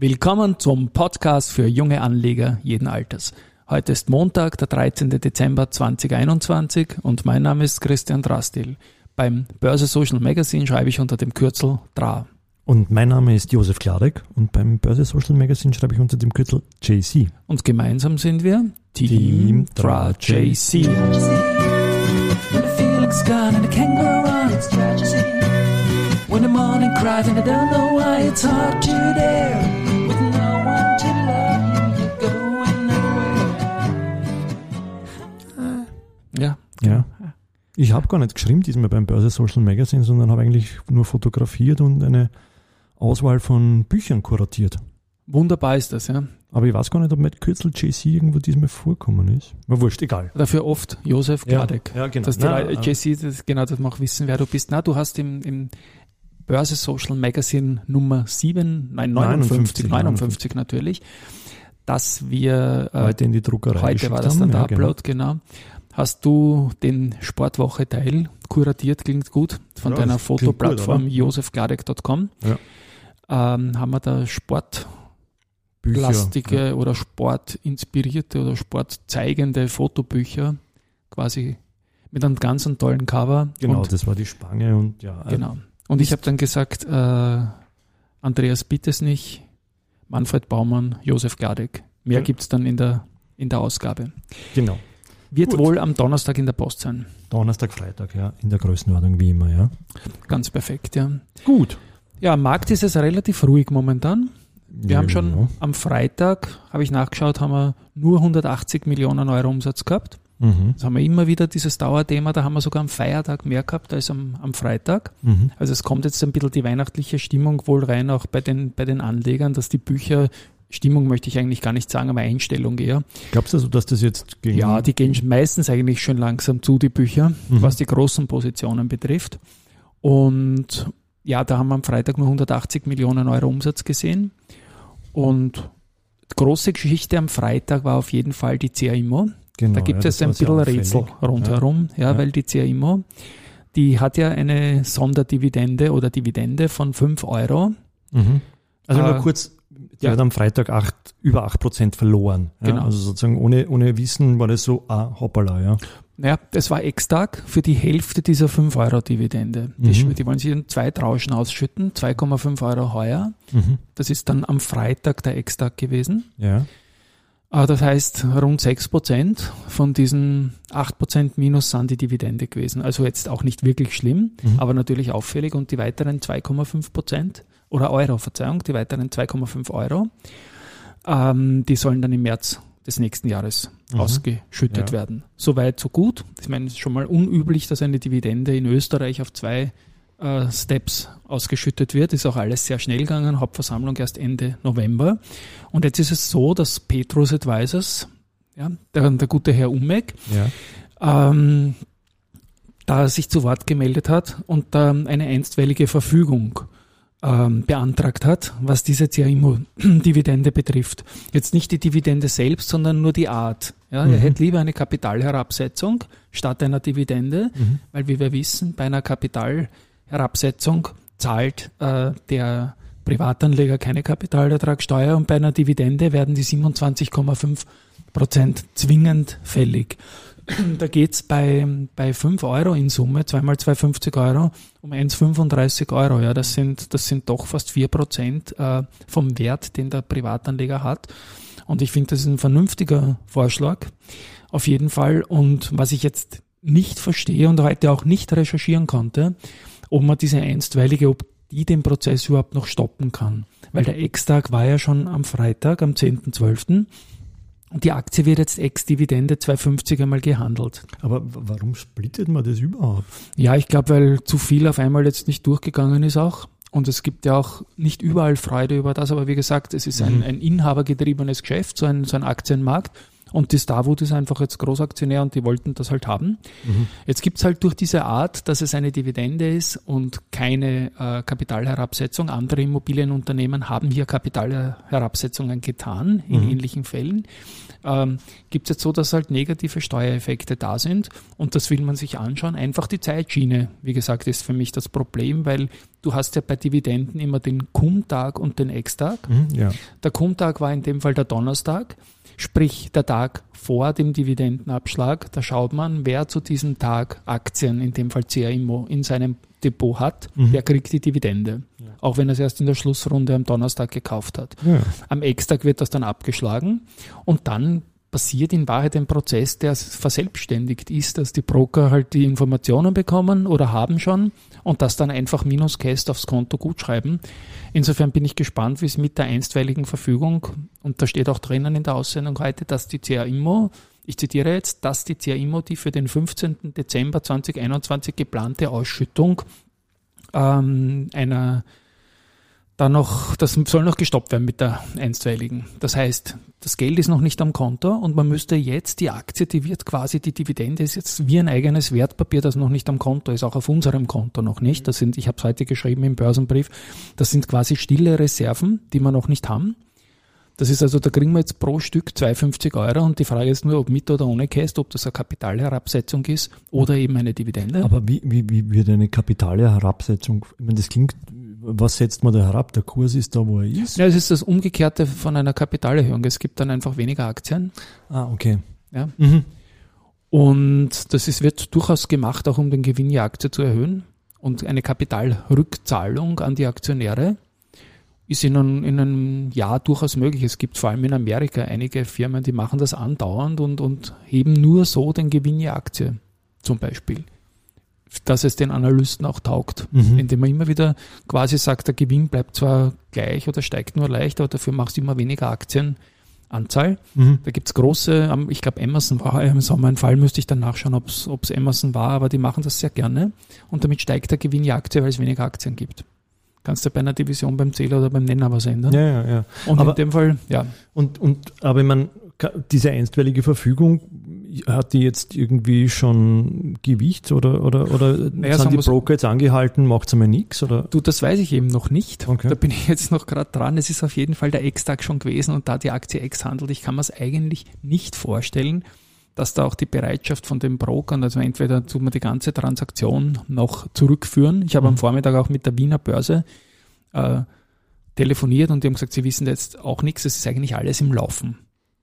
Willkommen zum Podcast für junge Anleger jeden Alters. Heute ist Montag, der 13. Dezember 2021 und mein Name ist Christian Drastil. Beim Börse Social Magazine schreibe ich unter dem Kürzel DRA. Und mein Name ist Josef Klarek und beim Börse Social Magazine schreibe ich unter dem Kürzel JC. Und gemeinsam sind wir Team, Team DRA JC. When the feeling's gone and the kangaroo runs, tragedy. When the morning cries and I don't know why it's hard to dare. Ja, Ja. Ich habe gar nicht geschrieben diesmal beim Börse Social Magazine, sondern habe eigentlich nur fotografiert und eine Auswahl von Büchern kuratiert. wunderbar ist das, ja. Aber ich weiß gar nicht, ob mit Kürzel JC irgendwo diesmal vorkommen ist. War wurscht, egal. Dafür oft Josef Gladek. ja, genau. Dass die Na, äh, JC, das, genau, das macht wissen, wer du bist. Na, du hast im, im Börse Social Magazine Nummer 7, nein, 59, 59, 59, natürlich, dass wir äh, heute in die Druckerei heute war das dann haben. der ja, genau. Upload, genau. Hast du den Sportwoche-Teil kuratiert, klingt gut, von Ja, deiner Fotoplattform josefgladek.com. Ja. Ähm, haben wir da Bücher, sportlastige oder sportinspirierte oder sportzeigende Fotobücher quasi mit einem ganz tollen Cover. Genau, Und, das war die Spange und ja. äh, genau. Und ich habe dann gesagt, äh, Andreas Bittes nicht, Manfred Baumann, Josef Gladek. Mehr Ja. gibt's dann in der, in der Ausgabe. Genau. Wird Gut. wohl am Donnerstag in der Post sein. Donnerstag, Freitag, ja, in der Größenordnung wie immer, ja. Ganz perfekt, ja. Gut. Ja, am Markt ist es relativ ruhig momentan. Wir haben schon Ja. am Freitag, habe ich nachgeschaut, haben wir nur 180 Millionen Euro Umsatz gehabt. Mhm. Das haben wir immer wieder, dieses Dauerthema, da haben wir sogar am Feiertag mehr gehabt als am, am Freitag. Mhm. Also es kommt jetzt ein bisschen die weihnachtliche Stimmung wohl rein, auch bei den, bei den Anlegern, dass die Bücher, Stimmung möchte ich eigentlich gar nicht sagen, aber Einstellung eher. Glaubst du also, dass das jetzt gegen. Ja, die gehen meistens eigentlich schon langsam zu, die Bücher, Mhm. was die großen Positionen betrifft. Und ja, da haben wir am Freitag nur 180 Millionen Euro Umsatz gesehen. Und die große Geschichte am Freitag war auf jeden Fall die CA Immo. genau, Da gibt ja, es ein bisschen. Rätsel rundherum, ja, Ja. weil die CA Immo, die hat ja eine Sonderdividende oder Dividende von 5 Euro. Mhm. Also Äh, nur kurz, die ja. hat am Freitag acht, über 8% verloren. Ja? Genau. Also sozusagen ohne, ohne Wissen war das so, ah, hoppala, ja. Ja, das war Ex-Tag für die Hälfte dieser 5 Euro Dividende. Die, Mhm. die wollen sich in zwei Trauschen ausschütten, 2,5 Euro heuer. Mhm. Das ist dann am Freitag der Ex-Tag gewesen. Ja. Ah, Das heißt, rund 6% von diesen 8% minus sind die Dividende gewesen. Also jetzt auch nicht wirklich schlimm, Mhm. aber natürlich auffällig. Und die weiteren 2,5% oder Euro, Verzeihung, die weiteren 2,5 Euro, ähm, die sollen dann im März des nächsten Jahres Mhm. ausgeschüttet Ja. werden. Soweit, so gut. Ich meine, es ist schon mal unüblich, dass eine Dividende in Österreich auf zwei äh, Steps ausgeschüttet wird. Ist auch alles sehr schnell gegangen. Hauptversammlung erst Ende November. Und jetzt ist es so, dass Petrus Advisors, ja, der, der gute Herr Umek, Ja. ähm, da sich zu Wort gemeldet hat und ähm, eine einstweilige Verfügung ähm, beantragt hat, was diese CAIMO-Dividende betrifft. Jetzt nicht die Dividende selbst, sondern nur die Art. Ja, Er Mhm. hätte lieber eine Kapitalherabsetzung statt einer Dividende, Mhm. weil wie wir wissen, bei einer Kapitalherabsetzung zahlt äh, der Privatanleger keine Kapitalertragssteuer und bei einer Dividende werden die 27,5 Prozent zwingend fällig. Da geht's bei, bei 5 Euro in Summe, zweimal 2,50 Euro, um 1,35 Euro. Ja, das sind, das sind doch fast 4 Prozent äh, vom Wert, den der Privatanleger hat. Und ich finde, das ist ein vernünftiger Vorschlag. Auf jeden Fall. Und was ich jetzt nicht verstehe und heute auch nicht recherchieren konnte, ob man diese einstweilige, ob die den Prozess überhaupt noch stoppen kann. Weil der Ex-Tag war ja schon am Freitag, am 10.12. Und die Aktie wird jetzt Ex-Dividende 2,50 einmal gehandelt. Aber warum splittet man das überhaupt? Ja, ich glaube, weil zu viel auf einmal jetzt nicht durchgegangen ist auch. Und es gibt ja auch nicht überall Freude über das, aber wie gesagt, es ist ein, Mhm. ein inhabergetriebenes Geschäft, so ein, so ein Aktienmarkt. Und die Starwood ist einfach jetzt Großaktionär und die wollten das halt haben. Mhm. Jetzt gibt's halt durch diese Art, dass es eine Dividende ist und keine äh, Kapitalherabsetzung. Andere Immobilienunternehmen haben hier Kapitalherabsetzungen getan in Mhm. ähnlichen Fällen. Ähm, Gibt jetzt so, dass halt negative Steuereffekte da sind und das will man sich anschauen. Einfach die Zeitschiene, wie gesagt, ist für mich das Problem, weil du hast ja bei Dividenden immer den Cum-Tag und den Ex-Tag. Mhm, ja. Der Cum-Tag war in dem Fall der Donnerstag, sprich der Tag vor dem Dividendenabschlag. Da schaut man, wer zu diesem Tag Aktien, in dem Fall CRIMO, in seinem Depot hat, Mhm. der kriegt die Dividende. Auch wenn er es erst in der Schlussrunde am Donnerstag gekauft hat. Ja. Am Ex-Tag wird das dann abgeschlagen und dann passiert in Wahrheit ein Prozess, der verselbstständigt ist, dass die Broker halt die Informationen bekommen oder haben schon und das dann einfach minus Cast aufs Konto gutschreiben. Insofern bin ich gespannt, wie es mit der einstweiligen Verfügung, und da steht auch drinnen in der Aussendung heute, dass die CAIMO, ich zitiere jetzt, dass die CAIMO die für den 15. Dezember 2021 geplante Ausschüttung ähm, einer dann noch, das soll noch gestoppt werden mit der einstweiligen. Das heißt, das Geld ist noch nicht am Konto und man müsste jetzt die Aktie, die wird quasi, die Dividende ist jetzt wie ein eigenes Wertpapier, das noch nicht am Konto ist, auch auf unserem Konto noch nicht. Das sind, ich habe es heute geschrieben im Börsenbrief, das sind quasi stille Reserven, die wir noch nicht haben. Das ist also, da kriegen wir jetzt pro Stück 2,50 Euro und die Frage ist nur, ob mit oder ohne Cast, ob das eine Kapitalherabsetzung ist oder eben eine Dividende. Aber wie, wie, wie wird eine Kapitalherabsetzung, ich meine, das klingt, was setzt man da herab? Der Kurs ist da, wo er ist? Ja, es ist das Umgekehrte von einer Kapitalerhöhung. Es gibt dann einfach weniger Aktien. Ah, okay. Ja. Mhm. Und das ist, wird durchaus gemacht, auch um den Gewinn der Aktie zu erhöhen. Und eine Kapitalrückzahlung an die Aktionäre ist in einem, in einem Jahr durchaus möglich. Es gibt vor allem in Amerika einige Firmen, die machen das andauernd und, und heben nur so den Gewinn der Aktie, zum Beispiel. Dass es den Analysten auch taugt, Mhm. indem man immer wieder quasi sagt, der Gewinn bleibt zwar gleich oder steigt nur leicht, aber dafür machst du immer weniger Aktienanzahl. Mhm. Da gibt's große, ich glaube Amazon war im Sommer ein Fall, müsste ich dann nachschauen, ob es Amazon war, aber die machen das sehr gerne und damit steigt der Gewinn der Aktie, weil es weniger Aktien gibt. Kannst du bei einer Division beim Zähler oder beim Nenner was ändern. Ja, ja, ja. Und aber- in dem Fall, ja, Und, und, aber ich meine, diese einstweilige Verfügung, hat die jetzt irgendwie schon Gewicht oder, oder, oder Naja, sind die Broker jetzt angehalten, macht's einmal nichts oder? du, das weiß ich eben noch nicht. Okay. Da bin ich jetzt noch gerade dran. Es ist auf jeden Fall der Ex-Tag schon gewesen und da die Aktie X handelt, ich kann mir es eigentlich nicht vorstellen, dass da auch die Bereitschaft von den Brokern, also entweder tut man die ganze Transaktion noch zurückführen. Ich habe am Mhm. Vormittag auch mit der Wiener Börse äh, telefoniert und die haben gesagt, sie wissen jetzt auch nichts, es ist eigentlich alles im Laufen.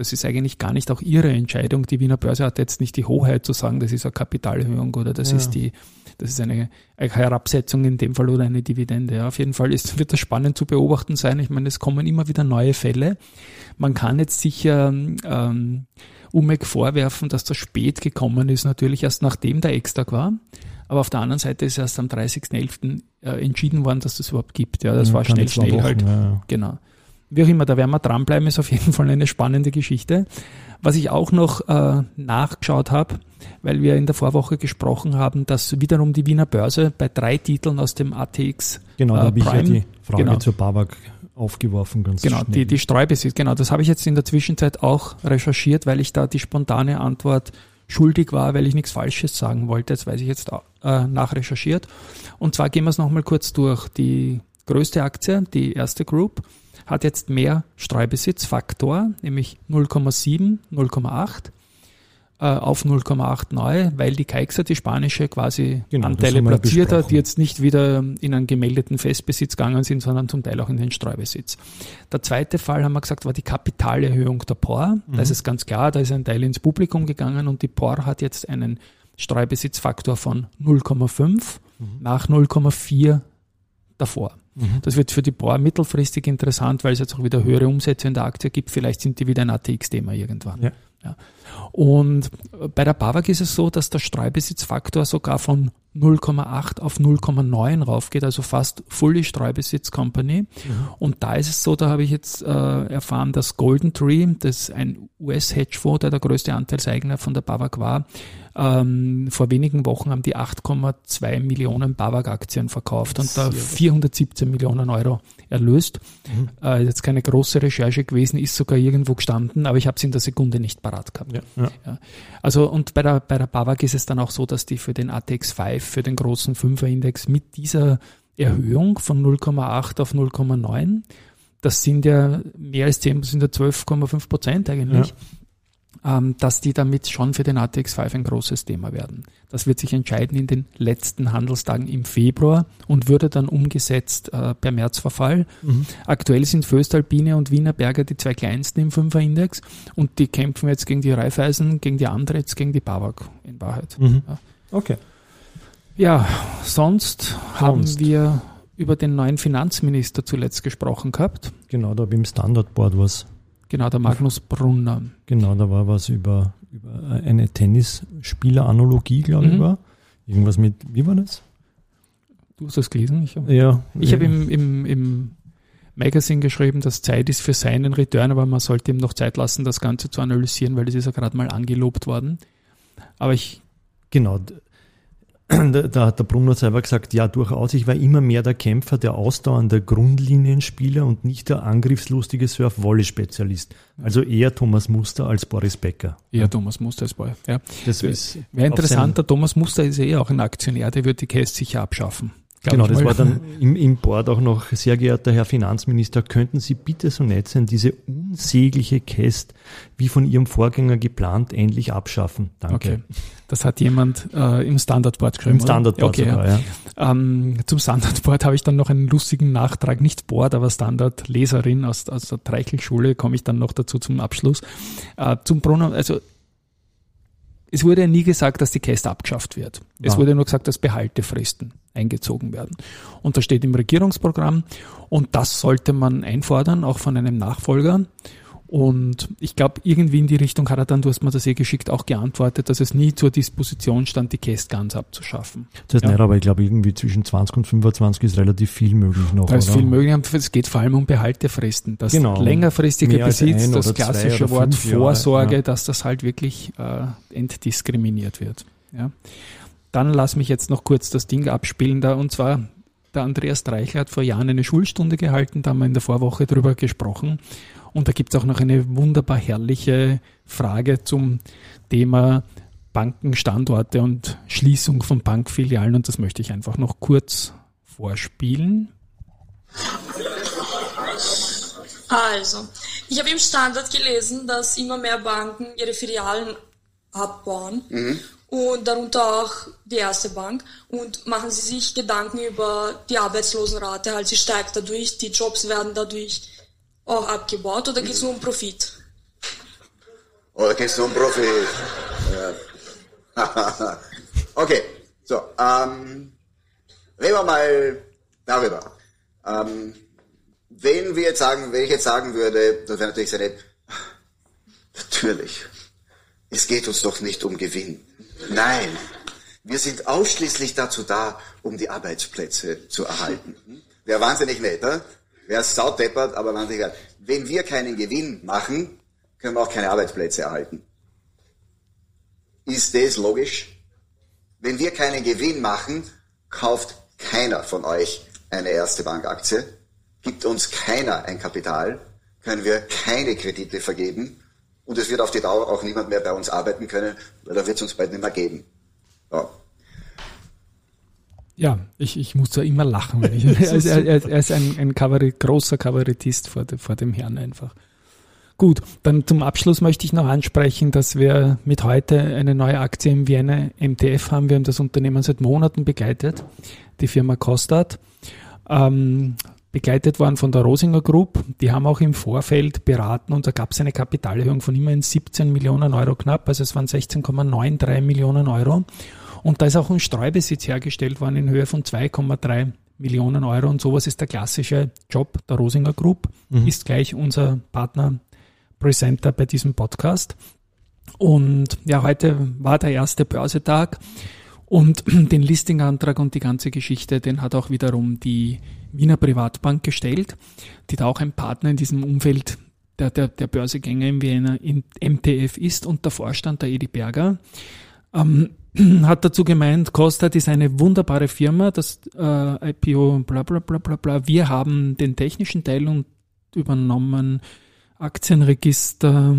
Das ist eigentlich gar nicht auch ihre Entscheidung. Die Wiener Börse hat jetzt nicht die Hoheit zu sagen, das ist eine Kapitalerhöhung oder das Ja. ist die, das ist eine, eine Herabsetzung in dem Fall oder eine Dividende. Ja, auf jeden Fall ist, wird das spannend zu beobachten sein. Ich meine, es kommen immer wieder neue Fälle. Man kann jetzt sicher ähm, UMEC vorwerfen, dass das spät gekommen ist, natürlich erst nachdem der Ex-Tag war. Aber auf der anderen Seite ist erst am 30.11. Äh, entschieden worden, dass das überhaupt gibt. Ja, das Ja, war keine schnell, schnell Wochen, halt. Ja. Genau. Wie auch immer, da werden wir dranbleiben, ist auf jeden Fall eine spannende Geschichte. Was ich auch noch äh, nachgeschaut habe, weil wir in der Vorwoche gesprochen haben, dass wiederum die Wiener Börse bei drei Titeln aus dem ATX, Genau, da Äh, habe ich ja die Frage genau. zur Babak aufgeworfen, ganz genau, schnell. die, die Streubesitz, genau, das habe ich jetzt in der Zwischenzeit auch recherchiert, weil ich da die spontane Antwort schuldig war, weil ich nichts Falsches sagen wollte. Jetzt weiß ich jetzt äh, nachrecherchiert. Und zwar gehen wir es nochmal kurz durch. Die größte Aktie, die erste Group, hat jetzt mehr Streubesitzfaktor, nämlich 0,7, 0,8 äh, auf 0,8 neu, weil die Kaixa, die spanische, quasi Genau, das Anteile platziert hat, die jetzt nicht wieder in einen gemeldeten Festbesitz gegangen sind, sondern zum Teil auch in den Streubesitz. Der zweite Fall, haben wir gesagt, war die Kapitalerhöhung der POR. Da Mhm. ist es ganz klar, da ist ein Teil ins Publikum gegangen und die POR hat jetzt einen Streubesitzfaktor von 0,5 nach 0,4 davor. Mhm. Das wird für die POR mittelfristig interessant, weil es jetzt auch wieder höhere Umsätze in der Aktie gibt. Vielleicht sind die wieder ein ATX-Thema irgendwann. Ja. Und bei der BAWAG ist es so, dass der Streubesitzfaktor sogar von 0,8 auf 0,9 raufgeht, also fast fully Streubesitz Company. Und da ist es so, da habe ich jetzt äh, erfahren, dass Golden Tree, das ist ein US-Hedgefonds, der der größte Anteilseigner von der BAWAG war, ähm, vor wenigen Wochen haben die 8,2 Millionen BAWAG-Aktien verkauft und da 417 Millionen Euro erlöst. Äh, jetzt keine große Recherche gewesen, ist sogar irgendwo gestanden, aber ich habe es in der Sekunde nicht parat gehabt. Ja, ja. Ja. Also und bei der, bei der BAWAG ist es dann auch so, dass die für den ATX 5, für den großen 5er Index mit dieser Erhöhung von 0,8 auf 0,9, das sind ja mehr als 10, das sind ja 12,5 Prozent eigentlich, ähm, dass die damit schon für den ATX5 ein großes Thema werden. Das wird sich entscheiden in den letzten Handelstagen im Februar und würde dann umgesetzt äh, per Märzverfall. Mhm. Aktuell sind Föstalpine und Wiener Berger die zwei kleinsten im Fünferindex und die kämpfen jetzt gegen die Raiffeisen, gegen die Andritz, gegen die Bawag in Wahrheit. Mhm. Ja. Okay. Ja, sonst, haben Sonst. wir über den neuen Finanzminister zuletzt gesprochen gehabt. Genau, da habe ich im Standardboard was. Genau, der Magnus Brunner. Genau, da war was über, über eine Tennisspieler-Analogie, glaube ich, Mhm. war. Irgendwas mit, wie war das? Du hast das gelesen? Ich, hab- Ja. ich habe im, im, im Magazine geschrieben, dass Zeit ist für seinen Return, aber man sollte ihm noch Zeit lassen, das Ganze zu analysieren, weil das ist ja gerade mal angelobt worden. Aber ich, Genau. Da, hat der Brunner selber gesagt, ja, durchaus, ich war immer mehr der Kämpfer, der ausdauernde Grundlinienspieler und nicht der angriffslustige Surf-Volley-Spezialist. Also eher Thomas Muster als Boris Becker. ja, Thomas Muster ist bei. Ja. Das ist Wäre interessant, der Thomas Muster ist eh auch ein Aktionär, der wird die Käst sicher abschaffen. Genau, das war dann im, im Board auch noch, sehr geehrter Herr Finanzminister, könnten Sie bitte so nett sein, diese unsägliche Käst, wie von Ihrem Vorgänger geplant, endlich abschaffen. Danke. Okay. Das hat jemand äh, im Standardboard geschrieben. Im Standardboard okay, sogar, ja. Ähm, zum Standardboard habe ich dann noch einen lustigen Nachtrag, nicht Board, aber Standardleserin aus, aus der Treichel-Schule, komme ich dann noch dazu zum Abschluss. Äh, zum Brunner, also es wurde ja nie gesagt, dass die Käst abgeschafft wird. Es Ja. wurde nur gesagt, dass Behaltefristen eingezogen werden. Und das steht im Regierungsprogramm und das sollte man einfordern, auch von einem Nachfolger. Und ich glaube, irgendwie in die Richtung hat er dann, du hast mir das eh geschickt, auch geantwortet, dass es nie zur Disposition stand, die Käst ganz abzuschaffen. Das heißt Ja. nicht, aber ich glaube, irgendwie zwischen 20 und 25 ist relativ viel möglich noch. Da ist oder? viel möglich. Es geht vor allem um Behaltefristen. Das Genau. längerfristige Mehr Besitz, das klassische Wort Jahre, Vorsorge, ja. dass das halt wirklich äh, entdiskriminiert wird. Ja. Dann lass mich jetzt noch kurz das Ding abspielen da und zwar der Andreas Dreichler hat vor Jahren eine Schulstunde gehalten, da haben wir in der Vorwoche drüber gesprochen. Und da gibt es auch noch eine wunderbar herrliche Frage zum Thema Bankenstandorte und Schließung von Bankfilialen und das möchte ich einfach noch kurz vorspielen. Also, ich habe im Standard gelesen, dass immer mehr Banken ihre Filialen abbauen und darunter auch die erste Bank. Und machen Sie sich Gedanken über die Arbeitslosenrate, halt sie steigt dadurch, die Jobs werden dadurch auch abgebaut oder geht es nur um Profit? Oder geht es nur um Profi? Ja. okay, so, ähm, reden wir mal darüber. Ähm, wenn wir jetzt sagen, wenn ich jetzt sagen würde, das wäre natürlich seine, natürlich, es geht uns doch nicht um Gewinn. Nein, wir sind ausschließlich dazu da, um die Arbeitsplätze zu erhalten. Wäre wahnsinnig nett, ne? Wäre saudeppert, aber wahnsinnig nett. Wenn wir keinen Gewinn machen, können wir auch keine Arbeitsplätze erhalten. Ist das logisch? Wenn wir keinen Gewinn machen, kauft keiner von euch eine erste Bankaktie, gibt uns keiner ein Kapital, können wir keine Kredite vergeben und es wird auf die Dauer auch niemand mehr bei uns arbeiten können, weil da wird es uns bald nicht mehr geben. Ja. Ja, ich, ich muss da immer lachen. Wenn ich, er, ist- er, er ist ein, ein Kabarett, großer Kabarettist vor, de, vor dem Herrn einfach. Gut, dann zum Abschluss möchte ich noch ansprechen, dass wir mit heute eine neue Aktie im Vienna MTF haben. Wir haben das Unternehmen seit Monaten begleitet, die Firma Kostat. Ähm, begleitet worden von der Rosinger Group. Die haben auch im Vorfeld beraten und da gab es eine Kapitalerhöhung von immerhin 17 Millionen Euro knapp, also es waren 16,93 Millionen Euro. Und da ist auch ein Streubesitz hergestellt worden in Höhe von 2,3 Millionen Euro. Und sowas ist der klassische Job der Rosinger Group, ist gleich unser Partner Presenter bei diesem Podcast. Und ja, heute war der erste Börsetag und den Listingantrag und die ganze Geschichte, den hat auch wiederum die Wiener Privatbank gestellt, die da auch ein Partner in diesem Umfeld der, der, der Börsegänger im Wiener in MTF ist und der Vorstand, der Edi Berger, ähm, hat dazu gemeint, Kostat ist eine wunderbare Firma, das äh, IPO, bla bla bla bla bla. Wir haben den technischen Teil und übernommen, Aktienregister.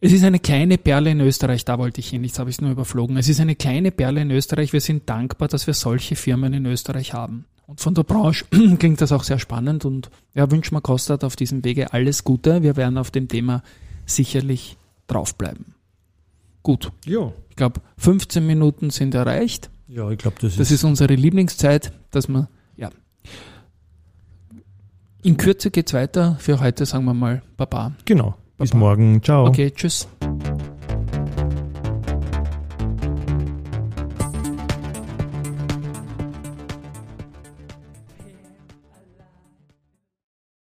Es ist eine kleine Perle in Österreich, da wollte ich hin, jetzt habe ich es nur überflogen. Es ist eine kleine Perle in Österreich. Wir sind dankbar, dass wir solche Firmen in Österreich haben. Und von der Branche klingt das auch sehr spannend und ja, wünschen wir Kostat auf diesem Wege alles Gute. Wir werden auf dem Thema sicherlich draufbleiben. Gut, Ja. ich glaube, 15 Minuten sind erreicht. Ja, ich glaube, das, Das ist, ist unsere Lieblingszeit, dass man, ja. In Kürze geht's weiter. Für heute sagen wir mal Baba. genau. Bis morgen. Ciao. Okay, tschüss.